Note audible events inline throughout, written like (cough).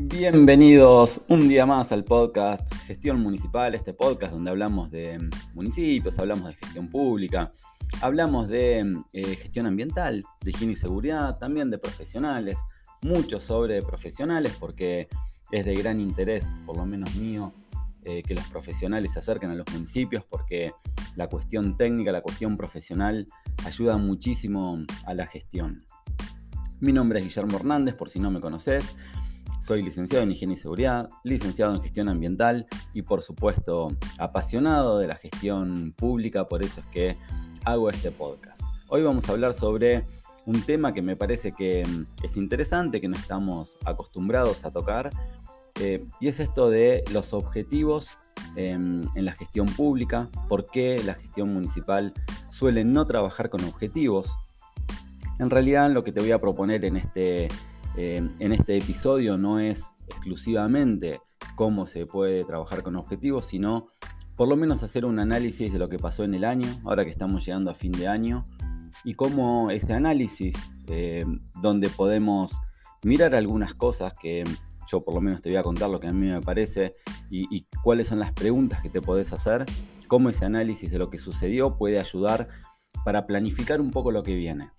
Bienvenidos un día más al podcast Gestión Municipal, este podcast donde hablamos de municipios, hablamos de gestión pública, hablamos de eh, gestión ambiental, de higiene y seguridad, también de profesionales, mucho sobre profesionales porque es de gran interés, por lo menos mío, eh, que los profesionales se acerquen a los municipios porque la cuestión técnica, la cuestión profesional ayuda muchísimo a la gestión. Mi nombre es Guillermo Hernández, por si no me conoces. Soy licenciado en Higiene y Seguridad, licenciado en Gestión Ambiental y por supuesto apasionado de la gestión pública, por eso es que hago este podcast. Hoy vamos a hablar sobre un tema que me parece que mm, es interesante, que no estamos acostumbrados a tocar, eh, y es esto de los objetivos em, en la gestión pública, por qué la gestión municipal suele no trabajar con objetivos. En realidad lo que te voy a proponer en este eh, en este episodio no es exclusivamente cómo se puede trabajar con objetivos, sino por lo menos hacer un análisis de lo que pasó en el año, ahora que estamos llegando a fin de año, y cómo ese análisis, eh, donde podemos mirar algunas cosas que yo por lo menos te voy a contar lo que a mí me parece y, y cuáles son las preguntas que te podés hacer, cómo ese análisis de lo que sucedió puede ayudar para planificar un poco lo que viene.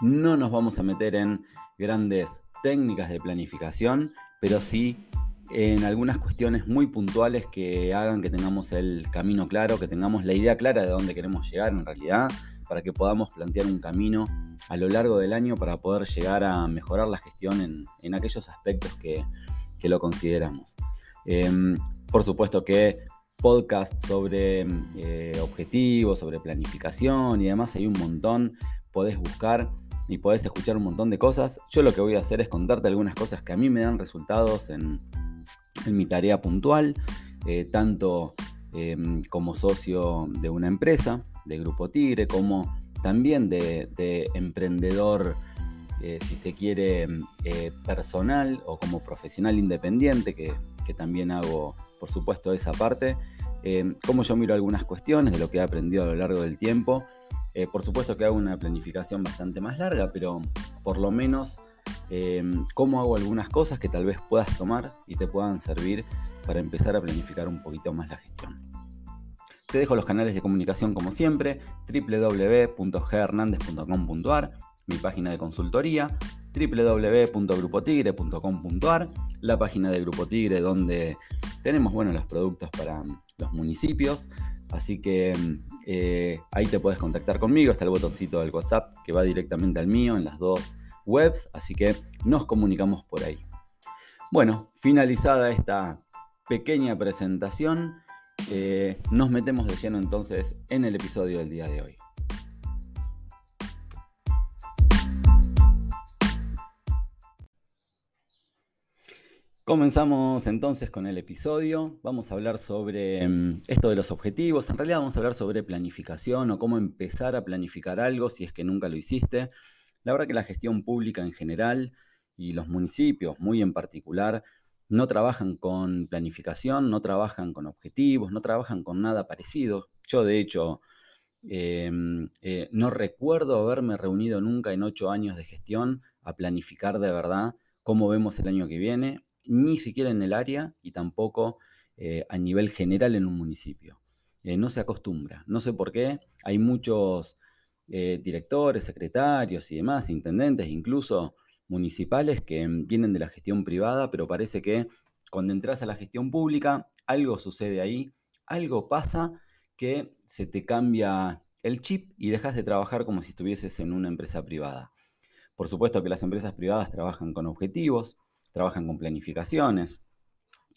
No nos vamos a meter en grandes técnicas de planificación, pero sí en algunas cuestiones muy puntuales que hagan que tengamos el camino claro, que tengamos la idea clara de dónde queremos llegar en realidad, para que podamos plantear un camino a lo largo del año para poder llegar a mejorar la gestión en, aquellos aspectos que, lo consideramos. Em, por supuesto que podcast sobre eh, objetivos, sobre planificación y demás hay un montón, podés buscar y podés escuchar un montón de cosas. Yo lo que voy a hacer es contarte algunas cosas que a mí me dan resultados en, mi tarea puntual, eh, tanto em, como socio de una empresa, de Grupo Tigre, como también de, emprendedor, eh, si se quiere, eh, personal o como profesional independiente, que, que, también hago, por supuesto, esa parte. Em, como yo miro algunas cuestiones de lo que he aprendido a lo largo del tiempo eh, por supuesto que hago una planificación bastante más larga, pero por lo menos em, cómo hago algunas cosas que tal vez puedas tomar y te puedan servir para empezar a planificar un poquito más la gestión. Te dejo los canales de comunicación como siempre, www.ghernandez.com.ar, mi página de consultoría, www.grupotigre.com.ar, la página de Grupo Tigre donde tenemos bueno, los productos para los municipios, así que eh, ahí te puedes contactar conmigo, está el botoncito del WhatsApp que va directamente al mío en las dos webs, así que nos comunicamos por ahí. Bueno, finalizada esta pequeña presentación, eh, nos metemos de lleno entonces en el episodio del día de hoy. Comenzamos entonces con el episodio. Vamos a hablar sobre mm, esto de los objetivos. En realidad vamos a hablar sobre planificación o cómo empezar a planificar algo si es que nunca lo hiciste. La verdad que la gestión pública en general y los municipios muy en particular no trabajan con planificación, no trabajan con objetivos, no trabajan con nada parecido. Yo de hecho em, eh, no recuerdo haberme reunido nunca en ocho años de gestión a planificar de verdad cómo vemos el año que viene ni siquiera en el área y tampoco eh, a nivel general en un municipio. Eh, no se acostumbra, no sé por qué, hay muchos eh, directores, secretarios y demás, intendentes, incluso municipales que vienen de la gestión privada, pero parece que cuando entras a la gestión pública, algo sucede ahí, algo pasa que se te cambia el chip y dejas de trabajar como si estuvieses en una empresa privada. Por supuesto que las empresas privadas trabajan con objetivos, trabajan con planificaciones.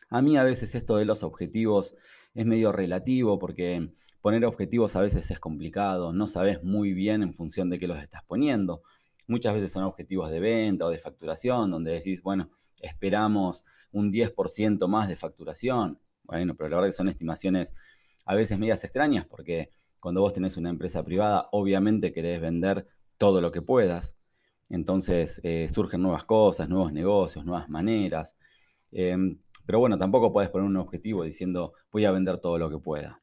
A mí a veces esto de los objetivos es medio relativo porque poner objetivos a veces es complicado, no sabes muy bien en función de qué los estás poniendo. Muchas veces son objetivos de venta o de facturación, donde decís, bueno, esperamos un 10% más de facturación. Bueno, pero la verdad que son estimaciones a veces medias extrañas porque cuando vos tenés una empresa privada, obviamente querés vender todo lo que puedas. Entonces eh, surgen nuevas cosas, nuevos negocios, nuevas maneras. Em, pero bueno, tampoco puedes poner un objetivo diciendo voy a vender todo lo que pueda.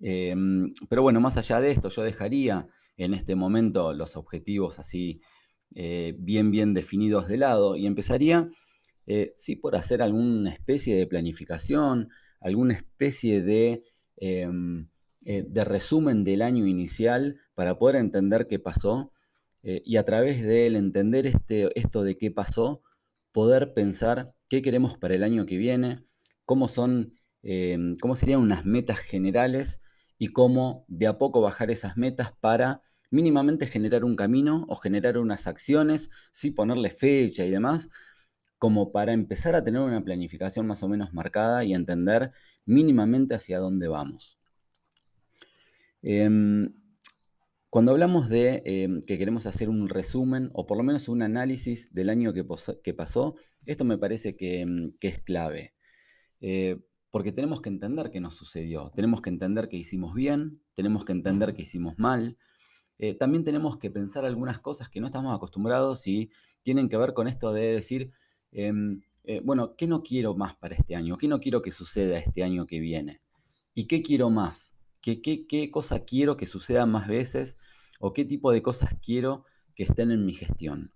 Em, pero bueno, más allá de esto, yo dejaría en este momento los objetivos así eh, bien, bien definidos de lado y empezaría eh, sí por hacer alguna especie de planificación, alguna especie de, em, de resumen del año inicial para poder entender qué pasó eh, y a través de él entender este, esto de qué pasó, poder pensar qué queremos para el año que viene, cómo son, em, cómo serían unas metas generales y cómo de a poco bajar esas metas para mínimamente generar un camino o generar unas acciones, sí ponerle fecha y demás, como para empezar a tener una planificación más o menos marcada y entender mínimamente hacia dónde vamos. Em, cuando hablamos de em, que queremos hacer un resumen o por lo menos un análisis del año que, pasó, esto me parece que, em, es clave. Eh, porque tenemos que entender qué nos sucedió, tenemos que entender qué hicimos bien, tenemos que entender qué hicimos mal, eh, también tenemos que pensar algunas cosas que no estamos acostumbrados y tienen que ver con esto de decir, em, eh, bueno, ¿qué no quiero más para este año? ¿Qué no quiero que suceda este año que viene? ¿Y qué quiero más? ¿Qué, cosa quiero que suceda más veces? ¿O qué tipo de cosas quiero que estén en mi gestión?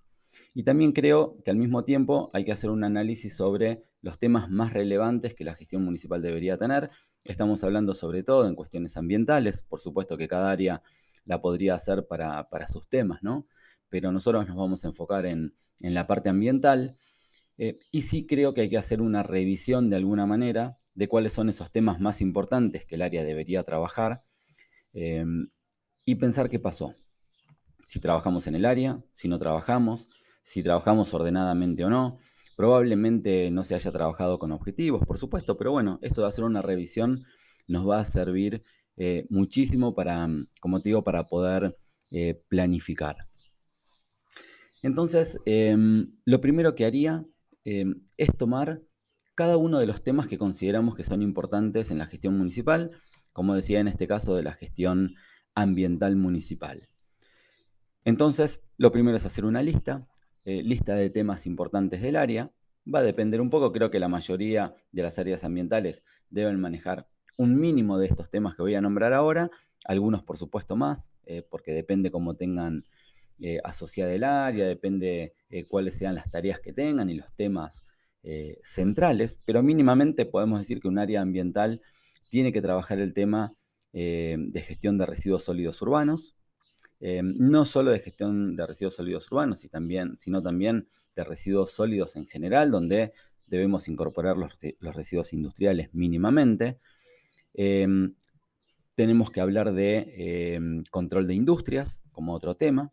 Y también creo que al mismo tiempo hay que hacer un análisis sobre los temas más relevantes que la gestión municipal debería tener. Estamos hablando sobre todo en cuestiones ambientales, por supuesto que cada área la podría hacer para, sus temas, ¿no? Pero nosotros nos vamos a enfocar en, la parte ambiental eh, y sí creo que hay que hacer una revisión de alguna manera de cuáles son esos temas más importantes que el área debería trabajar eh, y pensar qué pasó. Si trabajamos en el área, si no trabajamos, si trabajamos ordenadamente o no. Probablemente no se haya trabajado con objetivos, por supuesto, pero bueno, esto de hacer una revisión nos va a servir eh, muchísimo para, como te digo, para poder eh, planificar. Entonces, lo primero que haría es tomar cada uno de los temas que consideramos que son importantes en la gestión municipal, como decía en este caso de la gestión ambiental municipal. Entonces, lo primero es hacer una lista, eh, lista de temas importantes del área. Va a depender un poco, creo que la mayoría de las áreas ambientales deben manejar un mínimo de estos temas que voy a nombrar ahora, algunos por supuesto más, eh, porque depende cómo tengan eh, asociada el área, depende cuáles sean las tareas que tengan y los temas centrales, pero mínimamente podemos decir que un área ambiental tiene que trabajar el tema de gestión de residuos sólidos urbanos, no solo de gestión de residuos sólidos urbanos, sino también de residuos sólidos en general, donde debemos incorporar los residuos industriales mínimamente. Em, tenemos que hablar de control de industrias como otro tema,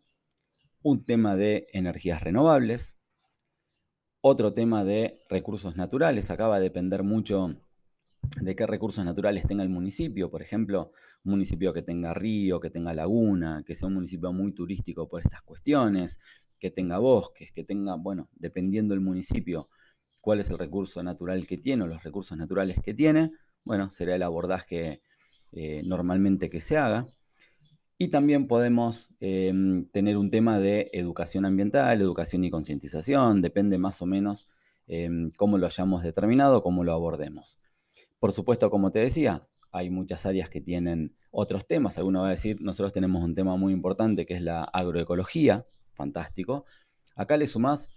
un tema de energías renovables, otro tema de recursos naturales. Acá va a depender mucho de qué recursos naturales tenga el municipio. Por ejemplo, un municipio que tenga río, que tenga laguna, que sea un municipio muy turístico por estas cuestiones, que tenga bosques, que tenga, bueno, dependiendo del municipio, cuál es el recurso natural que tiene o los recursos naturales que tiene bueno, será el abordaje eh, normalmente que se haga. Y también podemos em, tener un tema de educación ambiental, educación y concientización, depende más o menos em, cómo lo hayamos determinado, cómo lo abordemos. Por supuesto, como te decía, hay muchas áreas que tienen otros temas. Alguno va a decir, nosotros tenemos un tema muy importante que es la agroecología, fantástico. Acá le sumás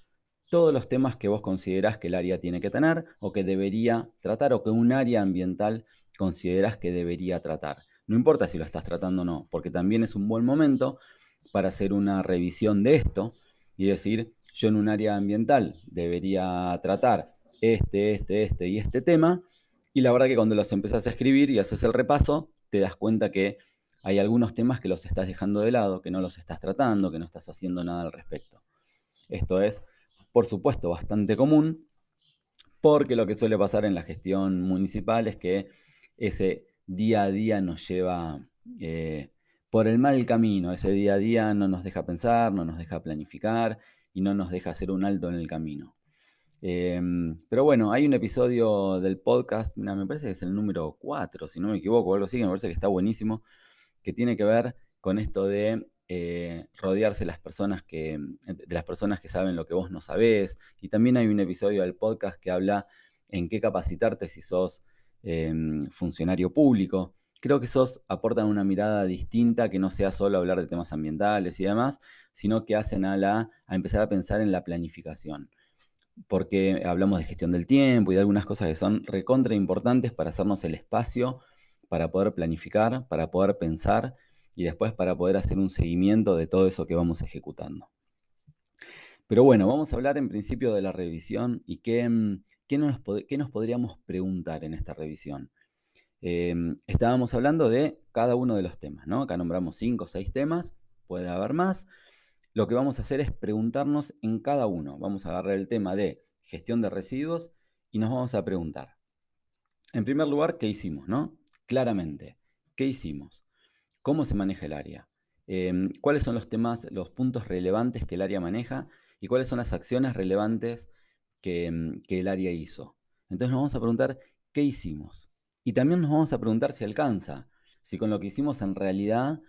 todos los temas que vos considerás que el área tiene que tener o que debería tratar o que un área ambiental considerás que debería tratar. No importa si lo estás tratando o no, porque también es un buen momento para hacer una revisión de esto y decir, yo en un área ambiental debería tratar este, este, este y este tema. Y la verdad que cuando los empezás a escribir y haces el repaso, te das cuenta que hay algunos temas que los estás dejando de lado, que no los estás tratando, que no estás haciendo nada al respecto. Esto es por supuesto bastante común, porque lo que suele pasar en la gestión municipal es que ese día a día nos lleva eh, por el mal camino, ese día a día no nos deja pensar, no nos deja planificar y no nos deja hacer un alto en el camino. Em, pero bueno, hay un episodio del podcast, me parece que es el número 4, si no me equivoco, o algo así, que me parece que está buenísimo, que tiene que ver con esto de eh, rodearse las personas que, de las personas que saben lo que vos no sabés. Y también hay un episodio del podcast que habla en qué capacitarte si sos em, funcionario público. Creo que esos aportan una mirada distinta que no sea solo hablar de temas ambientales y demás, sino que hacen a, la, a empezar a pensar en la planificación. porque hablamos de gestión del tiempo y de algunas cosas que son recontra importantes para hacernos el espacio, para poder planificar, para poder pensar y después para poder hacer un seguimiento de todo eso que vamos ejecutando. Pero bueno, vamos a hablar en principio de la revisión y qué, nos, nos, podríamos preguntar en esta revisión. Em, estábamos hablando de cada uno de los temas, ¿no? Acá nombramos cinco o seis temas, puede haber más. Lo que vamos a hacer es preguntarnos en cada uno. Vamos a agarrar el tema de gestión de residuos y nos vamos a preguntar. En primer lugar, ¿qué hicimos? ¿no? Claramente, ¿qué hicimos? ¿Cómo se maneja el área? Em, ¿Cuáles son los temas, los puntos relevantes que el área maneja? ¿Y cuáles son las acciones relevantes que, em, que el área hizo? Entonces nos vamos a preguntar, ¿qué hicimos? Y también nos vamos a preguntar si alcanza, si con lo que hicimos en realidad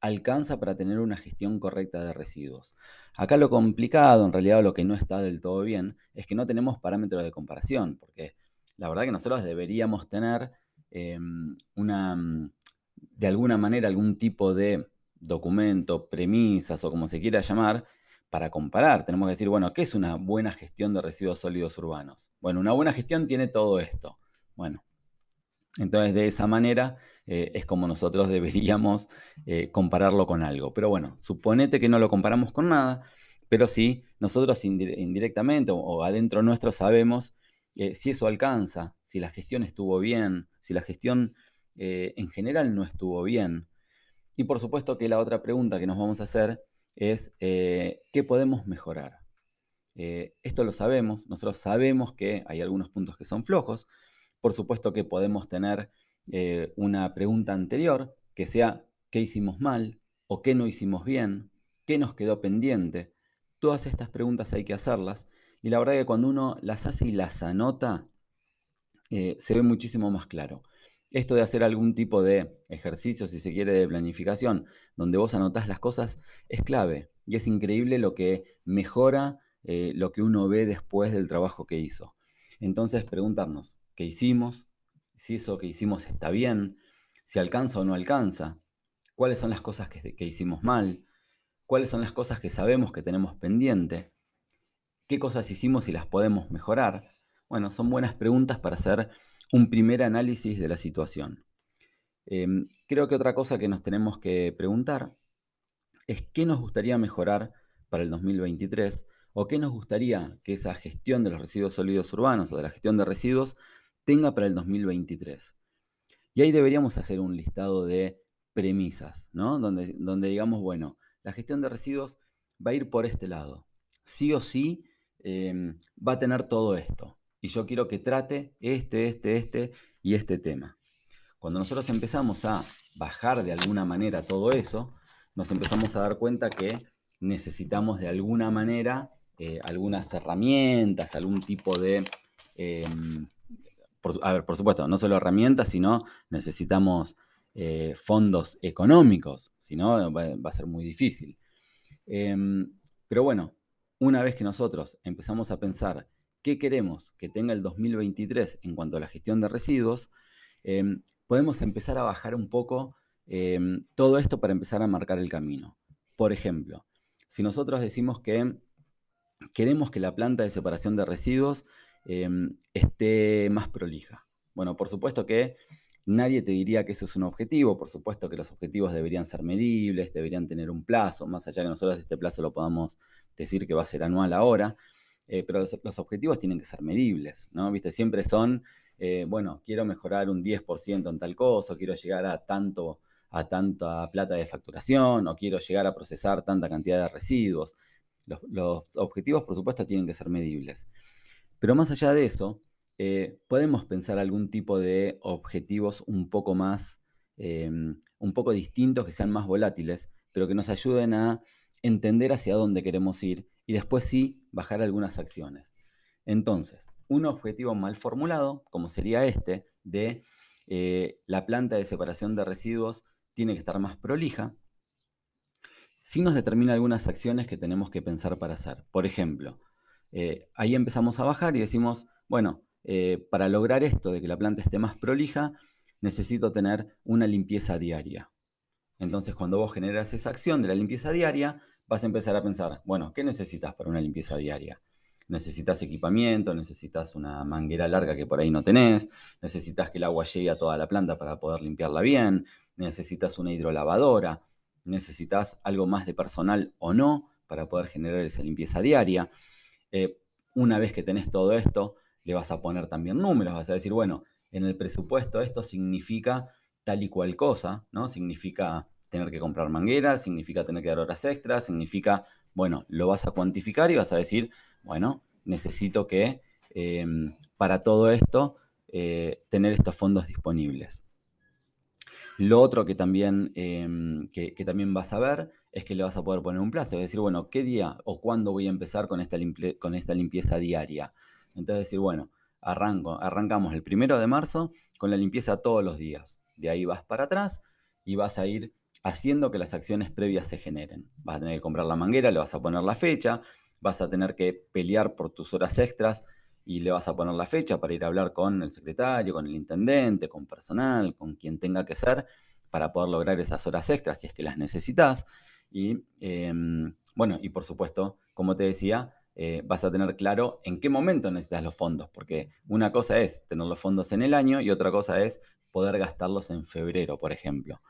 alcanza para tener una gestión correcta de residuos. Acá lo complicado, en realidad lo que no está del todo bien, es que no tenemos parámetros de comparación, porque la verdad que nosotros deberíamos tener em, una, mm, de alguna manera, algún tipo de documento, premisas o como se quiera llamar, para comparar. Tenemos que decir, bueno, ¿qué es una buena gestión de residuos sólidos urbanos? Bueno, una buena gestión tiene todo esto. Bueno, entonces, de esa manera eh, es como nosotros (laughs) deberíamos eh, compararlo con algo. Pero bueno, suponete que no lo comparamos con nada, pero sí, nosotros indirectamente o, adentro nuestro sabemos eh, si eso alcanza, si la gestión estuvo bien, si la gestión en general no estuvo bien. Y por supuesto que la otra pregunta que nos vamos a hacer es, ¿qué podemos mejorar? esto lo sabemos, nosotros sabemos que hay algunos puntos que son flojos, por supuesto que podemos tener eh, una pregunta anterior que sea qué hicimos mal o qué no hicimos bien, qué nos quedó pendiente. Todas estas preguntas hay que hacerlas y la verdad que cuando uno las hace y las anota, eh, se ve muchísimo más claro. Esto de hacer algún tipo de ejercicio, si se quiere, de planificación, donde vos anotás las cosas, es clave. Y es increíble lo que mejora eh, lo que uno ve después del trabajo que hizo. Entonces, preguntarnos, ¿qué hicimos? Si eso que hicimos está bien, si alcanza o no alcanza, cuáles son las cosas que, hicimos mal, cuáles son las cosas que sabemos que tenemos pendiente, qué cosas hicimos y las podemos mejorar. Bueno, son buenas preguntas para hacer un primer análisis de la situación. Em, creo que otra cosa que nos tenemos que preguntar es qué nos gustaría mejorar para el 2023 o qué nos gustaría que esa gestión de los residuos sólidos urbanos o de la gestión de residuos tenga para el 2023. Y ahí deberíamos hacer un listado de premisas, ¿no? Donde, digamos, bueno, la gestión de residuos va a ir por este lado. Sí o sí em, va a tener todo esto. Y yo quiero que trate este, este, este y este tema. Cuando nosotros empezamos a bajar de alguna manera todo eso, nos empezamos a dar cuenta que necesitamos de alguna manera eh, algunas herramientas, algún tipo de... Em, a ver, por supuesto, no solo herramientas, sino necesitamos eh, fondos económicos, si no va, a ser muy difícil. Em, pero bueno, una vez que nosotros empezamos a pensar qué queremos que tenga el 2023 en cuanto a la gestión de residuos, em, podemos empezar a bajar un poco todo esto para empezar a marcar el camino. Por ejemplo, si nosotros decimos que queremos que la planta de separación de residuos em, esté más prolija. Bueno, por supuesto que nadie te diría que eso es un objetivo, por supuesto que los objetivos deberían ser medibles, deberían tener un plazo, más allá que nosotros este plazo lo podamos decir que va a ser anual ahora, eh, pero los, objetivos tienen que ser medibles, ¿no? Viste, siempre son, eh, bueno, quiero mejorar un 10% en tal cosa, quiero llegar a tanto a tanta plata de facturación, o quiero llegar a procesar tanta cantidad de residuos. Los, objetivos, por supuesto, tienen que ser medibles. Pero más allá de eso, eh, podemos pensar algún tipo de objetivos un poco más, un poco distintos, que sean más volátiles, pero que nos ayuden a entender hacia dónde queremos ir y después sí bajar algunas acciones. Entonces, un objetivo mal formulado, como sería este, de eh, la planta de separación de residuos tiene que estar más prolija, sí nos determina algunas acciones que tenemos que pensar para hacer. Por ejemplo, eh, ahí empezamos a bajar y decimos, bueno, eh, para lograr esto de que la planta esté más prolija, necesito tener una limpieza diaria. Entonces, cuando vos generas esa acción de la limpieza diaria, vas a empezar a pensar, bueno, ¿qué necesitas para una limpieza diaria? necesitas equipamiento, necesitas una manguera larga que por ahí no tenés, necesitas que el agua llegue a toda la planta para poder limpiarla bien, necesitas una hidrolavadora, necesitas algo más de personal o no para poder generar esa limpieza diaria. Eh, una vez que tenés todo esto, le vas a poner también números, vas a decir, bueno, en el presupuesto esto significa tal y cual cosa, ¿no? Significa tener que comprar mangueras, significa tener que dar horas extras, significa, bueno, lo vas a cuantificar y vas a decir, bueno, necesito que em, para todo esto eh, tener estos fondos disponibles. Lo otro que también, em, que, también vas a ver es que le vas a poder poner un plazo, es decir, bueno, ¿qué día o cuándo voy a empezar con esta, con esta limpieza diaria? Entonces decir, bueno, arranco, arrancamos el primero de marzo con la limpieza todos los días. De ahí vas para atrás y vas a ir haciendo que las acciones previas se generen. Vas a tener que comprar la manguera, le vas a poner la fecha, vas a tener que pelear por tus horas extras y le vas a poner la fecha para ir a hablar con el secretario, con el intendente, con personal, con quien tenga que ser, para poder lograr esas horas extras si es que las necesitas. Y em, bueno, y por supuesto, como te decía, eh, vas a tener claro en qué momento necesitas los fondos, porque una cosa es tener los fondos en el año y otra cosa es poder gastarlos en febrero, por ejemplo.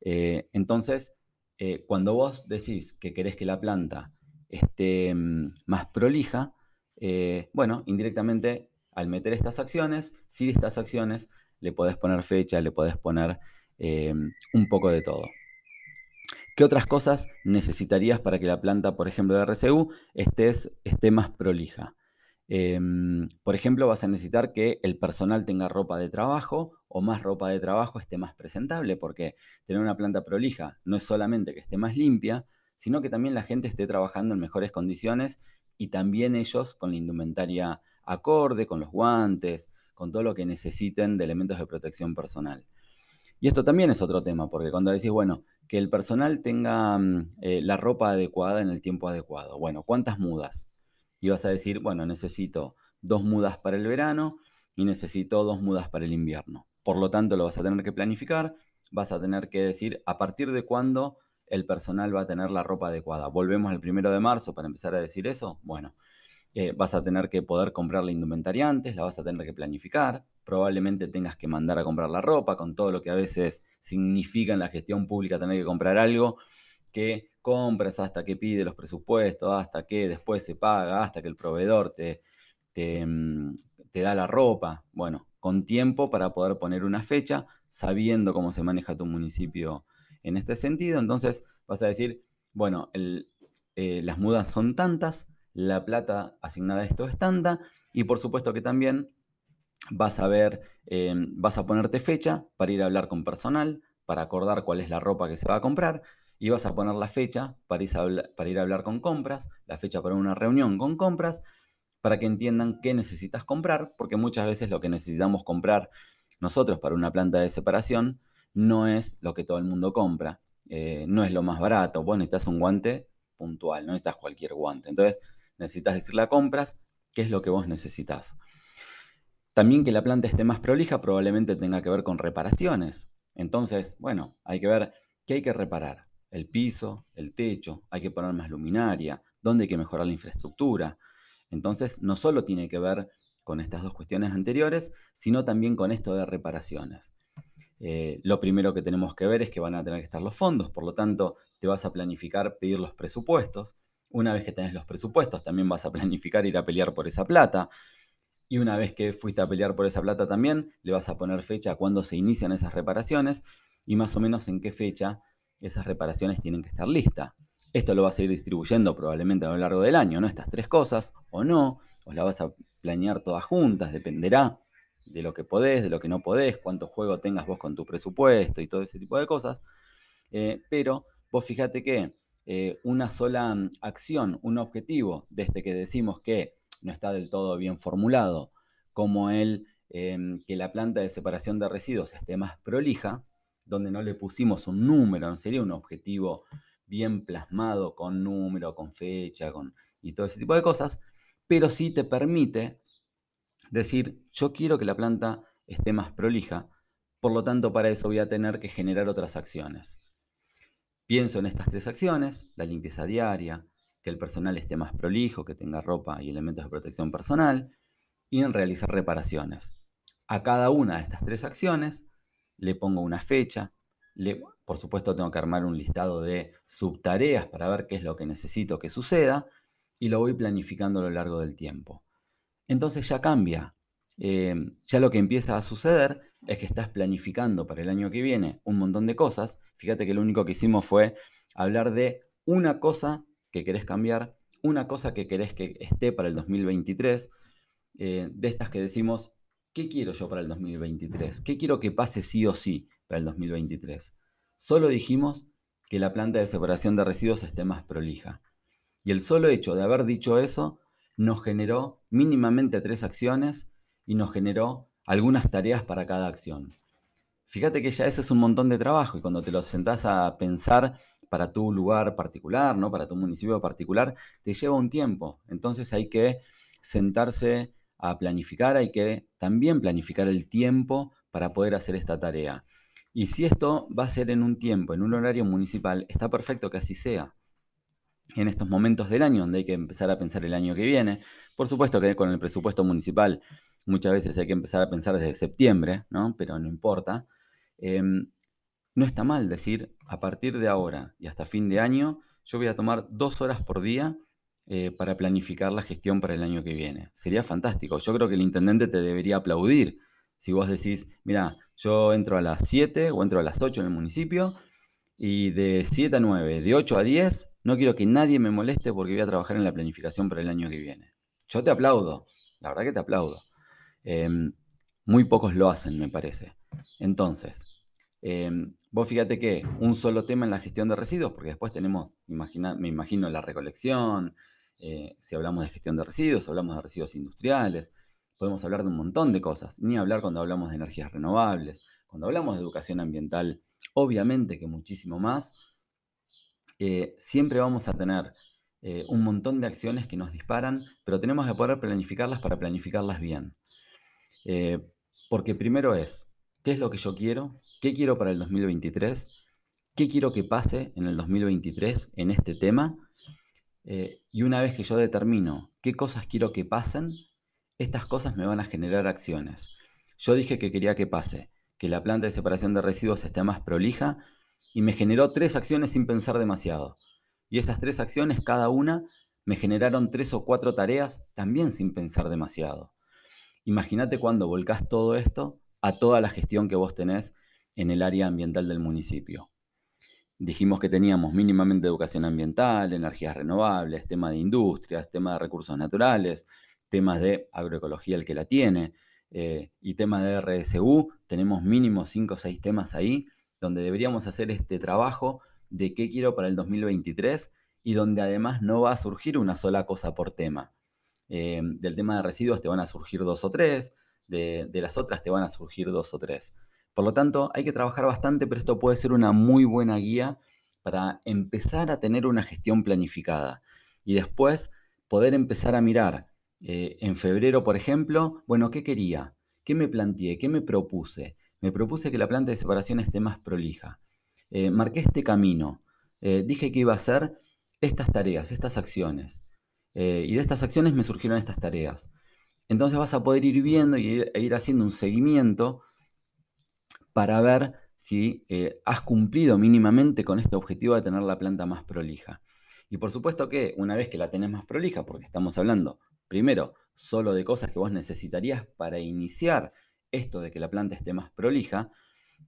Eh, entonces, eh, cuando vos decís que querés que la planta esté mm, más prolija, bueno, indirectamente al meter estas acciones, si de estas acciones le podés poner fecha, le podés poner un poco de todo. ¿Qué otras cosas necesitarías para que la planta, por ejemplo, de RCU esté más prolija? Em, por ejemplo, vas a necesitar que el personal tenga ropa de trabajo o más ropa de trabajo esté más presentable, porque tener una planta prolija no es solamente que esté más limpia, sino que también la gente esté trabajando en mejores condiciones y también ellos con la indumentaria acorde, con los guantes, con todo lo que necesiten de elementos de protección personal. Y esto también es otro tema, porque cuando decís, bueno, que el personal tenga mm, eh, la ropa adecuada en el tiempo adecuado. Bueno, ¿cuántas mudas? Y vas a decir, bueno, necesito dos mudas para el verano y necesito dos mudas para el invierno. Por lo tanto, lo vas a tener que planificar, vas a tener que decir a partir de cuándo el personal va a tener la ropa adecuada. Volvemos al primero de marzo para empezar a decir eso. Bueno, eh, vas a tener que poder comprar la indumentaria antes, la vas a tener que planificar, probablemente tengas que mandar a comprar la ropa, con todo lo que a veces significa en la gestión pública tener que comprar algo, que compras hasta que pide los presupuestos, hasta que después se paga, hasta que el proveedor te, te, mm, te da la ropa. Bueno, con tiempo para poder poner una fecha, sabiendo cómo se maneja tu municipio en este sentido. Entonces vas a decir, bueno, eh, las mudas son tantas, la plata asignada a esto es tanta, y por supuesto que también vas a ver, em, vas a ponerte fecha para ir a hablar con personal, para acordar cuál es la ropa que se va a comprar, y vas a poner la fecha para ir a, para ir a hablar con compras, la fecha para una reunión con compras, para que entiendan qué necesitas comprar, porque muchas veces lo que necesitamos comprar nosotros para una planta de separación no es lo que todo el mundo compra, eh, no es lo más barato, vos necesitas un guante puntual, no necesitas cualquier guante. Entonces necesitas decirle a compras qué es lo que vos necesitas. También que la planta esté más prolija probablemente tenga que ver con reparaciones. Entonces, bueno, hay que ver qué hay que reparar. El piso, el techo, hay que poner más luminaria, dónde hay que mejorar la infraestructura. Entonces, no solo tiene que ver con estas dos cuestiones anteriores, sino también con esto de reparaciones. Eh, lo primero que tenemos que ver es que van a tener que estar los fondos, por lo tanto, te vas a planificar pedir los presupuestos. Una vez que tenés los presupuestos, también vas a planificar ir a pelear por esa plata. Y una vez que fuiste a pelear por esa plata también, le vas a poner fecha a cuándo se inician esas reparaciones y más o menos en qué fecha esas reparaciones tienen que estar listas. Esto lo vas a ir distribuyendo probablemente a lo largo del año, ¿no? Estas tres cosas, o no, o las vas a planear todas juntas, dependerá de lo que podés, de lo que no podés, cuánto juego tengas vos con tu presupuesto y todo ese tipo de cosas. Eh, pero vos fíjate que eh, una sola acción, un objetivo de este que decimos que no está del todo bien formulado, como el em, que la planta de separación de residuos esté más prolija, donde no le pusimos un número, no sería un objetivo bien plasmado con número, con fecha, con, y todo ese tipo de cosas, pero sí te permite decir, yo quiero que la planta esté más prolija, por lo tanto para eso voy a tener que generar otras acciones. Pienso en estas tres acciones, la limpieza diaria, que el personal esté más prolijo, que tenga ropa y elementos de protección personal, y en realizar reparaciones. A cada una de estas tres acciones le pongo una fecha, le, por supuesto tengo que armar un listado de subtareas para ver qué es lo que necesito que suceda y lo voy planificando a lo largo del tiempo. Entonces ya cambia. Eh, ya lo que empieza a suceder es que estás planificando para el año que viene un montón de cosas. Fíjate que lo único que hicimos fue hablar de una cosa que querés cambiar, una cosa que querés que esté para el 2023, eh, de estas que decimos, ¿qué quiero yo para el 2023? ¿Qué quiero que pase sí o sí para el 2023? Solo dijimos que la planta de separación de residuos esté más prolija. Y el solo hecho de haber dicho eso nos generó mínimamente tres acciones y nos generó algunas tareas para cada acción. Fíjate que ya eso es un montón de trabajo y cuando te lo sentás a pensar para tu lugar particular, ¿no? para tu municipio particular, te lleva un tiempo. Entonces hay que sentarse a planificar, hay que también planificar el tiempo para poder hacer esta tarea. Y si esto va a ser en un tiempo, en un horario municipal, está perfecto que así sea. En estos momentos del año, donde hay que empezar a pensar el año que viene, por supuesto que con el presupuesto municipal muchas veces hay que empezar a pensar desde septiembre, ¿no? pero no importa. Em, no está mal decir, a partir de ahora y hasta fin de año, yo voy a tomar dos horas por día eh, para planificar la gestión para el año que viene. Sería fantástico. Yo creo que el intendente te debería aplaudir si vos decís, mira, yo entro a las 7 o entro a las 8 en el municipio y de 7 a 9, de 8 a 10, no quiero que nadie me moleste porque voy a trabajar en la planificación para el año que viene. Yo te aplaudo, la verdad que te aplaudo. Em, muy pocos lo hacen, me parece. Entonces, em, vos fíjate que un solo tema en la gestión de residuos, porque después tenemos, me imagino, la recolección, eh, si hablamos de gestión de residuos, hablamos de residuos industriales, podemos hablar de un montón de cosas, ni hablar cuando hablamos de energías renovables, cuando hablamos de educación ambiental, obviamente que muchísimo más, eh, siempre vamos a tener eh, un montón de acciones que nos disparan, pero tenemos que poder planificarlas para planificarlas bien. porque primero es, ¿qué es lo que yo quiero? ¿Qué quiero para el 2023? ¿Qué quiero que pase en el 2023 en este tema? Eh, y una vez que yo determino qué cosas quiero que pasen, estas cosas me van a generar acciones. Yo dije que quería que pase, que la planta de separación de residuos esté más prolija y me generó tres acciones sin pensar demasiado. Y esas tres acciones, cada una, me generaron tres o cuatro tareas también sin pensar demasiado. Imagínate cuando volcás todo esto a toda la gestión que vos tenés en el área ambiental del municipio. Dijimos que teníamos mínimamente educación ambiental, energías renovables, tema de industrias, tema de recursos naturales, temas de agroecología el que la tiene, eh, y tema de RSU, tenemos mínimo 5 o 6 temas ahí, donde deberíamos hacer este trabajo de qué quiero para el 2023 y donde además no va a surgir una sola cosa por tema. Eh, del tema de residuos te van a surgir dos o tres, de, las otras te van a surgir dos o tres. Por lo tanto, hay que trabajar bastante, pero esto puede ser una muy buena guía para empezar a tener una gestión planificada y después poder empezar a mirar eh, en febrero, por ejemplo, bueno, ¿qué quería? ¿Qué me planteé? ¿Qué me propuse? Me propuse que la planta de separación esté más prolija. Eh, marqué este camino. Eh, dije que iba a hacer estas tareas, estas acciones. y de estas acciones me surgieron estas tareas. Entonces vas a poder ir viendo y ir, e ir haciendo un seguimiento para ver si eh, has cumplido mínimamente con este objetivo de tener la planta más prolija. Y por supuesto que una vez que la tenés más prolija, porque estamos hablando primero solo de cosas que vos necesitarías para iniciar esto de que la planta esté más prolija,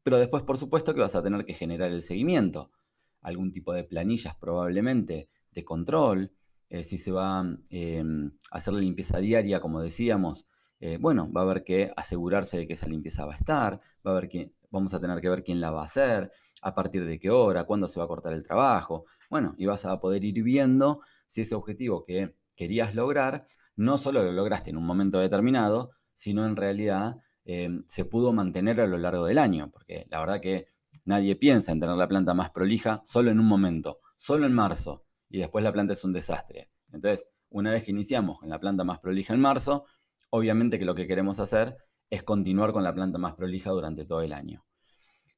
pero después por supuesto que vas a tener que generar el seguimiento, algún tipo de planillas probablemente de control, eh, si se va em, a hacer la limpieza diaria, como decíamos, eh, bueno, va a haber que asegurarse de que esa limpieza va a estar, va a haber que, vamos a tener que ver quién la va a hacer, a partir de qué hora, cuándo se va a cortar el trabajo. Bueno, y vas a poder ir viendo si ese objetivo que querías lograr, no solo lo lograste en un momento determinado, sino en realidad em, se pudo mantener a lo largo del año, porque la verdad que nadie piensa en tener la planta más prolija solo en un momento, solo en marzo y después la planta es un desastre. Entonces, una vez que iniciamos con la planta más prolija en marzo, obviamente que lo que queremos hacer es continuar con la planta más prolija durante todo el año.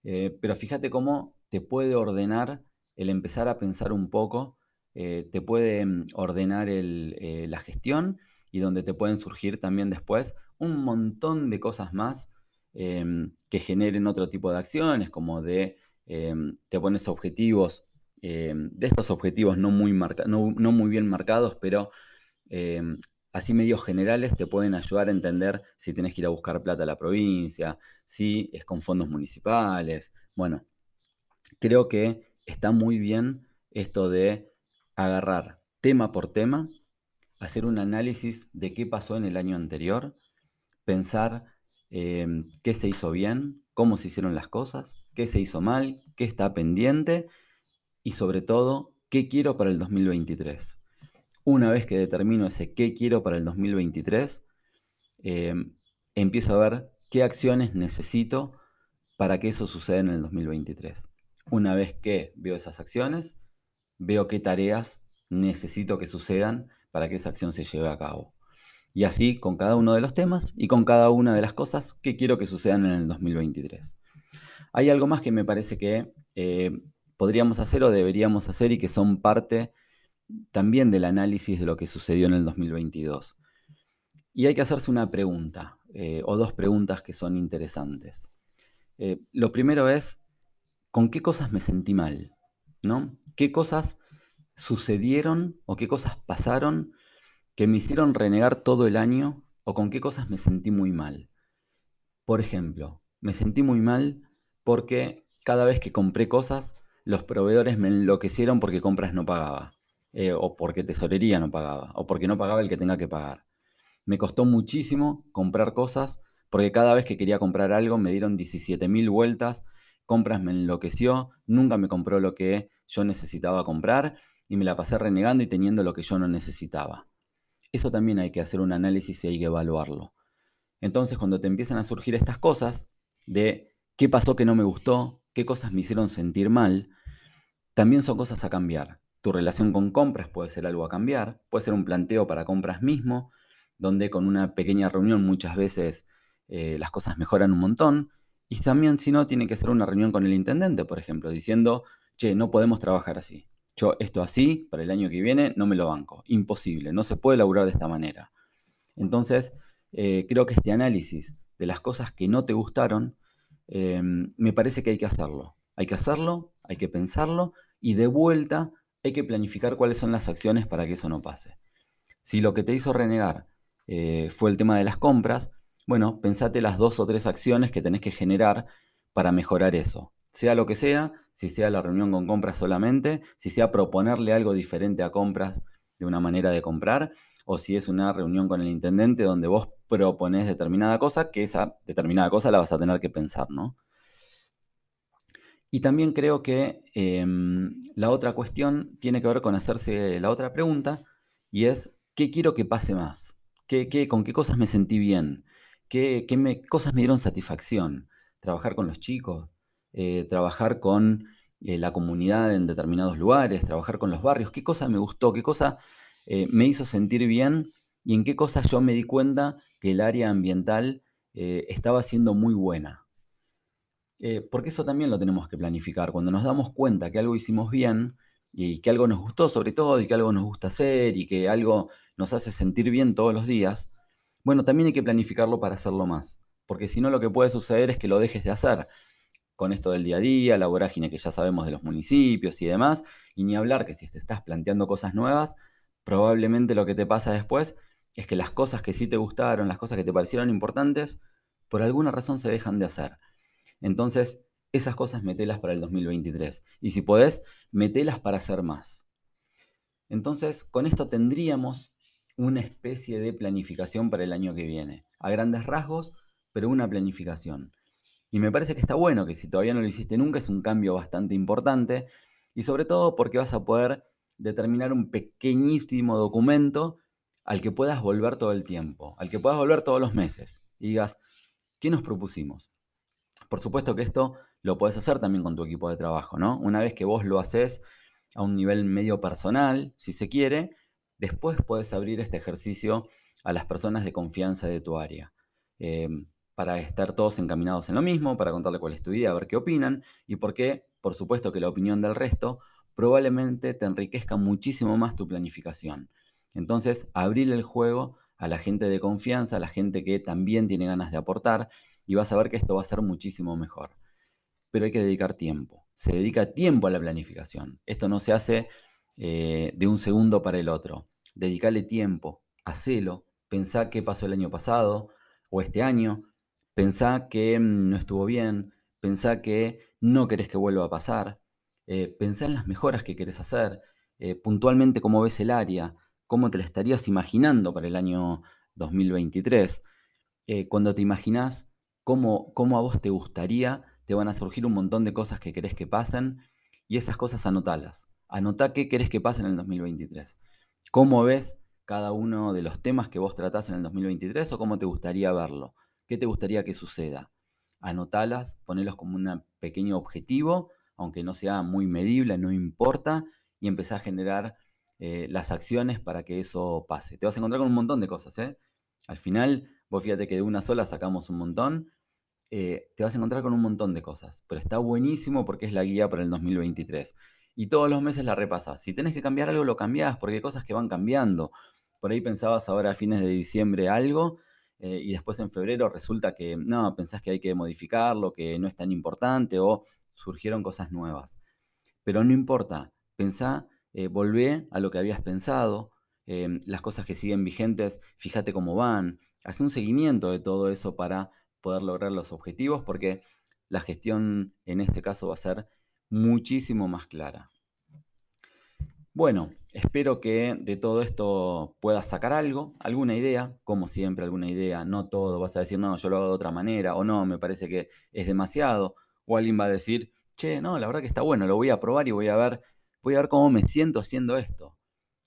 Eh, pero fíjate cómo te puede ordenar el empezar a pensar un poco eh, te puede mm, ordenar eh, la gestión y donde te pueden surgir también después un montón de cosas más que generen otro tipo de acciones, como de te pones objetivos, de estos objetivos no muy, no muy bien marcados, pero así medios generales te pueden ayudar a entender si tienes que ir a buscar plata a la provincia, si es con fondos municipales. Bueno, creo que está muy bien esto de agarrar tema por tema, hacer un análisis de qué pasó en el año anterior, pensar em, qué se hizo bien, cómo se hicieron las cosas, qué se hizo mal, qué está pendiente y sobre todo, qué quiero para el 2023. Una vez que determino ese qué quiero para el 2023, em, empiezo a ver qué acciones necesito para que eso suceda en el 2023. Una vez que veo esas acciones, veo qué tareas necesito que sucedan para que esa acción se lleve a cabo. Y así con cada uno de los temas y con cada una de las cosas que quiero que sucedan en el 2023. Hay algo más que me parece que eh, podríamos hacer o deberíamos hacer y que son parte también del análisis de lo que sucedió en el 2022. Y hay que hacerse una pregunta, eh, o dos preguntas que son interesantes. Eh, lo primero es, ¿con qué cosas me sentí mal? ¿No? ¿Qué cosas sucedieron o qué cosas pasaron que me hicieron renegar todo el año o con qué cosas me sentí muy mal? Por ejemplo, me sentí muy mal porque cada vez que compré cosas, los proveedores me enloquecieron porque compras no pagaba. Eh, o porque tesorería no pagaba, o porque no pagaba el que tenga que pagar. Me costó muchísimo comprar cosas, porque cada vez que quería comprar algo me dieron 17.000 vueltas, compras me enloqueció, nunca me compró lo que yo necesitaba comprar y me la pasé renegando y teniendo lo que yo no necesitaba. Eso también hay que hacer un análisis y hay que evaluarlo. Entonces, cuando te empiezan a surgir estas cosas de qué pasó que no me gustó, qué cosas me hicieron sentir mal, también son cosas a cambiar. Tu relación con compras puede ser algo a cambiar, puede ser un planteo para compras mismo, donde con una pequeña reunión muchas veces eh, las cosas mejoran un montón. Y también, si no, tiene que ser una reunión con el intendente, por ejemplo, diciendo, che, no podemos trabajar así. Yo esto así, para el año que viene, no me lo banco. Imposible, no se puede laburar de esta manera. Entonces, eh, creo que este análisis de las cosas que no te gustaron, eh, me parece que hay que hacerlo. Hay que hacerlo, hay que pensarlo y de vuelta hay que planificar cuáles son las acciones para que eso no pase. Si lo que te hizo renegar eh, fue el tema de las compras, bueno, pensate las dos o tres acciones que tenés que generar para mejorar eso. Sea lo que sea, si sea la reunión con compras solamente, si sea proponerle algo diferente a compras de una manera de comprar, o si es una reunión con el intendente donde vos proponés determinada cosa, que esa determinada cosa la vas a tener que pensar, ¿no? Y también creo que em, la otra cuestión tiene que ver con hacerse la otra pregunta y es, ¿qué quiero que pase más? ¿Qué, con qué cosas me sentí bien? ¿Qué, cosas me dieron satisfacción? ¿Trabajar con los chicos? Eh, ¿Trabajar con eh, la comunidad en determinados lugares? ¿Trabajar con los barrios? ¿Qué cosa me gustó? ¿Qué cosa eh, me hizo sentir bien? ¿Y en qué cosas yo me di cuenta que el área ambiental estaba siendo muy buena? Eh, porque eso también lo tenemos que planificar. Cuando nos damos cuenta que algo hicimos bien y que algo nos gustó sobre todo y que algo nos gusta hacer y que algo nos hace sentir bien todos los días, bueno, también hay que planificarlo para hacerlo más. Porque si no, lo que puede suceder es que lo dejes de hacer con esto del día a día, la vorágine que ya sabemos de los municipios y demás, y ni hablar que si te estás planteando cosas nuevas, probablemente lo que te pasa después es que las cosas que sí te gustaron, las cosas que te parecieron importantes, por alguna razón se dejan de hacer. Entonces, esas cosas metelas para el 2023. Y si podés, metelas para hacer más. Entonces, con esto tendríamos una especie de planificación para el año que viene. A grandes rasgos, pero una planificación. Y me parece que está bueno que si todavía no lo hiciste nunca, es un cambio bastante importante. Y sobre todo porque vas a poder determinar un pequeñísimo documento al que puedas volver todo el tiempo, al que puedas volver todos los meses. Y digas, ¿qué nos propusimos? Por supuesto que esto lo puedes hacer también con tu equipo de trabajo, ¿no? Una vez que vos lo haces a un nivel medio personal, si se quiere, después puedes abrir este ejercicio a las personas de confianza de tu área. Eh, para estar todos encaminados en lo mismo, para contarle cuál es tu idea, a ver qué opinan y por qué, por supuesto que la opinión del resto probablemente te enriquezca muchísimo más tu planificación. Entonces, abrir el juego a la gente de confianza, a la gente que también tiene ganas de aportar, y vas a ver que esto va a ser muchísimo mejor. Pero hay que dedicar tiempo. Se dedica tiempo a la planificación. Esto no se hace eh, de un segundo para el otro. Dedicale tiempo, hacelo, pensá qué pasó el año pasado o este año, pensá que mm, no estuvo bien, pensá que no querés que vuelva a pasar, eh, pensá en las mejoras que querés hacer, eh, puntualmente cómo ves el área, cómo te la estarías imaginando para el año 2023. Eh, cuando te imaginas cómo, a vos te gustaría, te van a surgir un montón de cosas que querés que pasen y esas cosas anotalas. Anotá qué querés que pase en el 2023. ¿Cómo ves cada uno de los temas que vos tratás en el 2023 o cómo te gustaría verlo? ¿Qué te gustaría que suceda? Anotalas, ponelos como un pequeño objetivo, aunque no sea muy medible, no importa, y empezá a generar eh, las acciones para que eso pase. Te vas a encontrar con un montón de cosas, ¿eh? Al final, vos fíjate que de una sola sacamos un montón, eh, te vas a encontrar con un montón de cosas, pero está buenísimo porque es la guía para el 2023. Y todos los meses la repasas. Si tenés que cambiar algo, lo cambiás, porque hay cosas que van cambiando. Por ahí pensabas ahora a fines de diciembre algo, eh, y después en febrero resulta que no, pensás que hay que modificarlo, que no es tan importante, o surgieron cosas nuevas. Pero no importa, pensá eh, volvé a lo que habías pensado, las cosas que siguen vigentes, fíjate cómo van, haz un seguimiento de todo eso para poder lograr los objetivos, porque la gestión en este caso va a ser muchísimo más clara. Bueno, espero que de todo esto puedas sacar algo, alguna idea, como siempre, alguna idea, no todo, vas a decir, no, yo lo hago de otra manera, o no, me parece que es demasiado, o alguien va a decir, che, no, la verdad que está bueno, lo voy a probar y voy a ver voy a ver cómo me siento haciendo esto.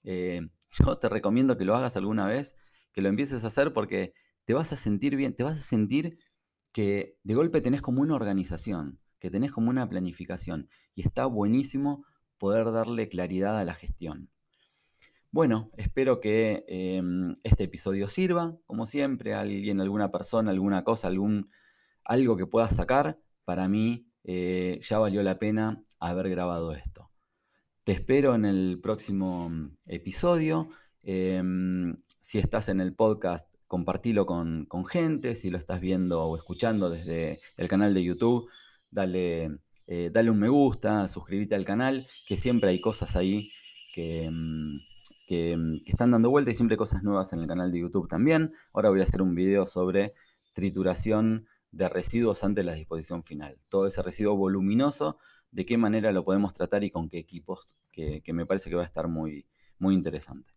Eh, (laughs) yo te recomiendo que lo hagas alguna vez, que lo empieces a hacer porque te vas a sentir bien, te vas a sentir que de golpe tenés como una organización, que tenés como una planificación y está buenísimo poder darle claridad a la gestión. Bueno, espero que em, este episodio sirva, como siempre, alguien, alguna persona, alguna cosa, algún, algo que puedas sacar. Para mí eh, ya valió la pena haber grabado esto. Te espero en el próximo mm, episodio. Em, si estás en el podcast, compartilo con, gente. Si lo estás viendo o escuchando desde el canal de YouTube, dale, eh, dale un me gusta, suscríbete al canal, que siempre hay cosas ahí que, mm, mm, que, están dando vuelta y siempre cosas nuevas en el canal de YouTube también. Ahora voy a hacer un video sobre trituración de residuos antes de la disposición final. Todo ese residuo voluminoso de qué manera lo podemos tratar y con qué equipos, que, me parece que va a estar muy, muy interesante.